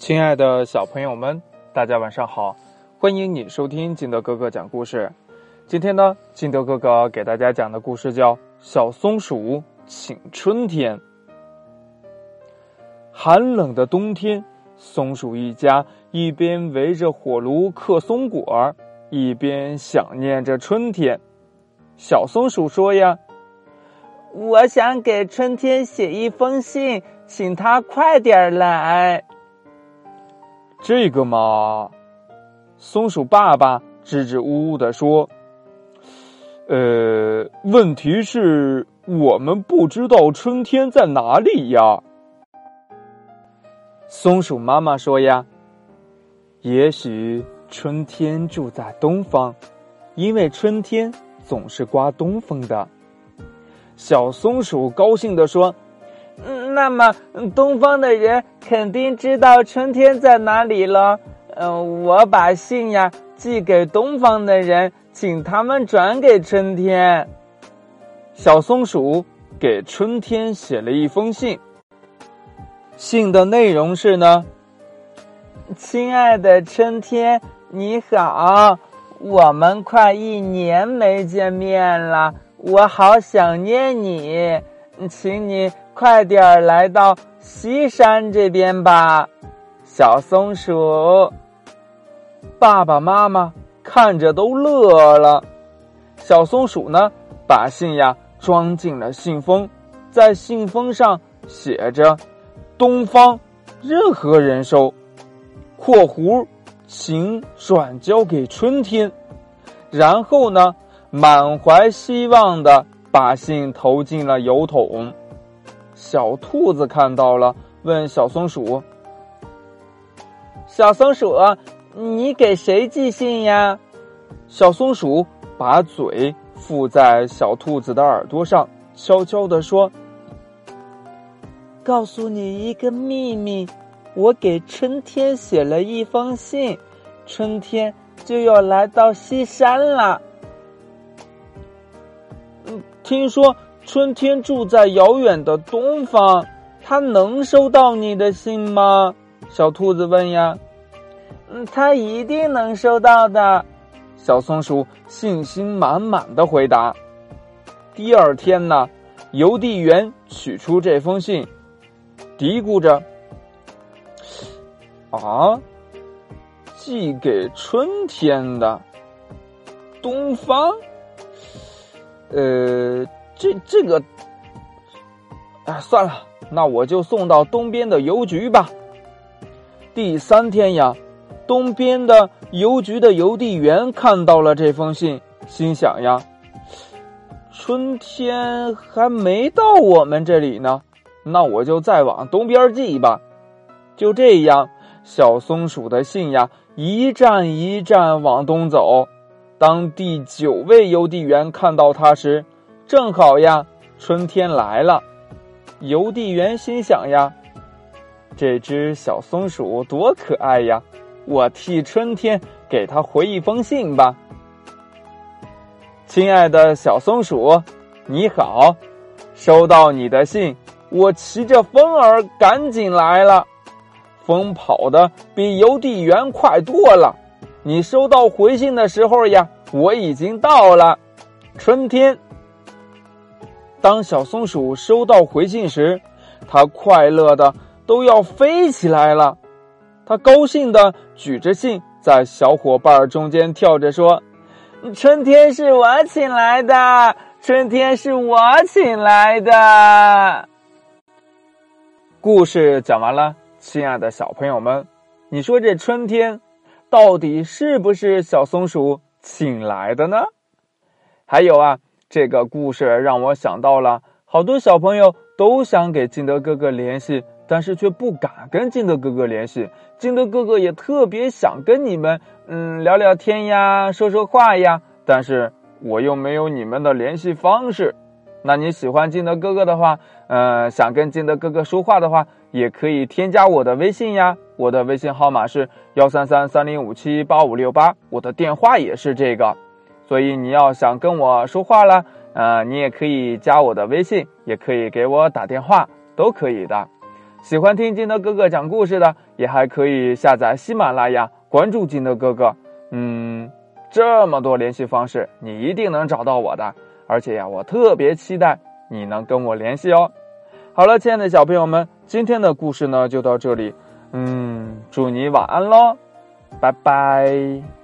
亲爱的小朋友们，大家晚上好！欢迎你收听金德哥哥讲故事。今天呢，金德哥哥给大家讲的故事叫《小松鼠请春天》。寒冷的冬天，松鼠一家一边围着火炉嗑松果儿，一边想念着春天。小松鼠说：“呀，我想给春天写一封信，请他快点来。”这个嘛，松鼠爸爸支支吾吾的说：“呃，问题是我们不知道春天在哪里呀。”松鼠妈妈说：“呀，也许春天住在东方，因为春天总是刮东风的。”小松鼠高兴的说。那么东方的人肯定知道春天在哪里了。嗯，我把信呀寄给东方的人，请他们转给春天。小松鼠给春天写了一封信。信的内容是呢：亲爱的春天，你好，我们快一年没见面了，我好想念你，请你。快点来到西山这边吧，小松鼠。爸爸妈妈看着都乐了。小松鼠呢，把信呀装进了信封，在信封上写着“东方，任何人收”（括弧请转交给春天）。然后呢，满怀希望的把信投进了邮筒。小兔子看到了，问小松鼠：“小松鼠，你给谁寄信呀？”小松鼠把嘴附在小兔子的耳朵上，悄悄地说：“告诉你一个秘密，我给春天写了一封信，春天就要来到西山了。”嗯，听说。春天住在遥远的东方，他能收到你的信吗？小兔子问呀。嗯，他一定能收到的。小松鼠信心满满的回答。第二天呢，邮递员取出这封信，嘀咕着：“啊，寄给春天的东方，呃。”这这个，哎，算了，那我就送到东边的邮局吧。第三天呀，东边的邮局的邮递员看到了这封信，心想呀，春天还没到我们这里呢，那我就再往东边寄吧。就这样，小松鼠的信呀，一站一站往东走。当第九位邮递员看到它时，正好呀，春天来了。邮递员心想呀：“这只小松鼠多可爱呀！我替春天给它回一封信吧。”亲爱的小松鼠，你好，收到你的信，我骑着风儿赶紧来了。风跑的比邮递员快多了。你收到回信的时候呀，我已经到了。春天。当小松鼠收到回信时，它快乐的都要飞起来了。它高兴的举着信，在小伙伴中间跳着说：“春天是我请来的，春天是我请来的。”故事讲完了，亲爱的小朋友们，你说这春天到底是不是小松鼠请来的呢？还有啊。这个故事让我想到了，好多小朋友都想给金德哥哥联系，但是却不敢跟金德哥哥联系。金德哥哥也特别想跟你们，嗯，聊聊天呀，说说话呀，但是我又没有你们的联系方式。那你喜欢金德哥哥的话，呃，想跟金德哥哥说话的话，也可以添加我的微信呀。我的微信号码是幺三三三零五七八五六八，我的电话也是这个。所以你要想跟我说话了，呃，你也可以加我的微信，也可以给我打电话，都可以的。喜欢听金德哥哥讲故事的，也还可以下载喜马拉雅，关注金德哥哥。嗯，这么多联系方式，你一定能找到我的。而且呀，我特别期待你能跟我联系哦。好了，亲爱的小朋友们，今天的故事呢就到这里。嗯，祝你晚安喽，拜拜。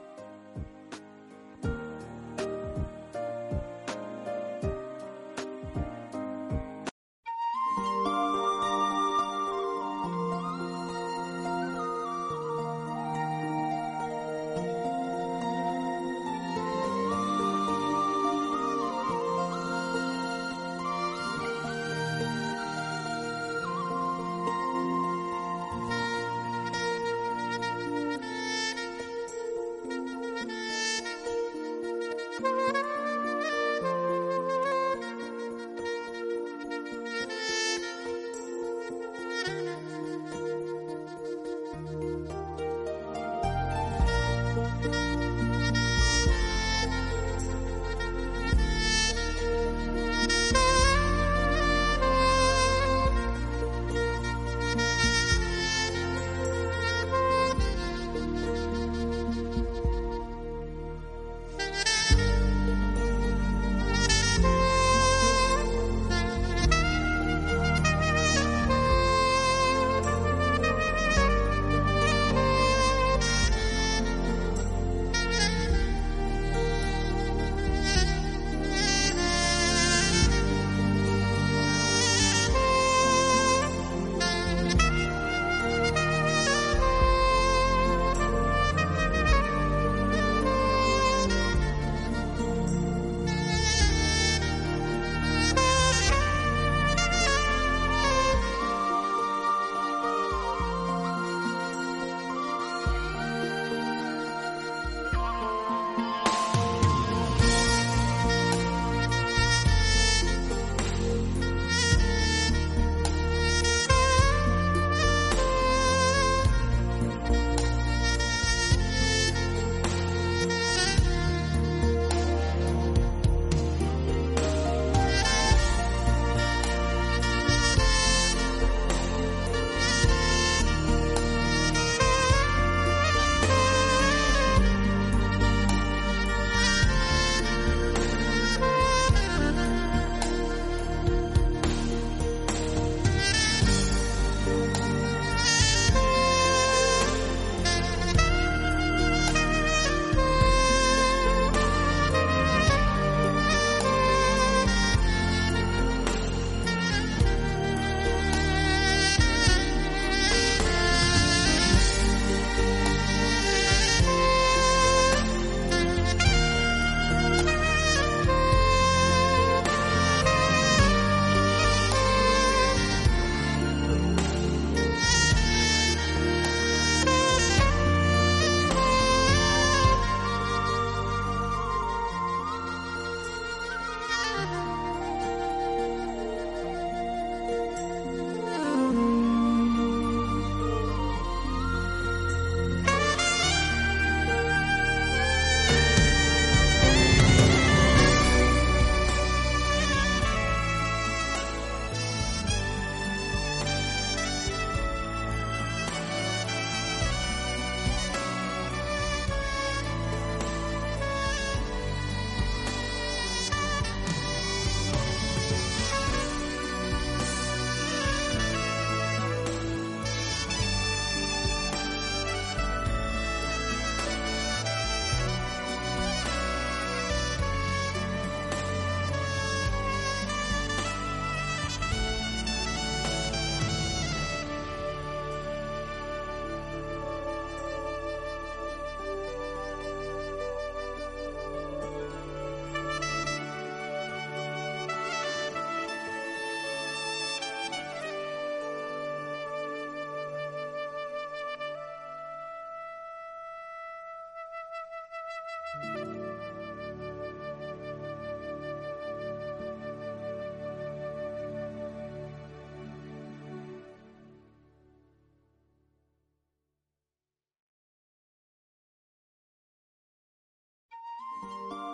Música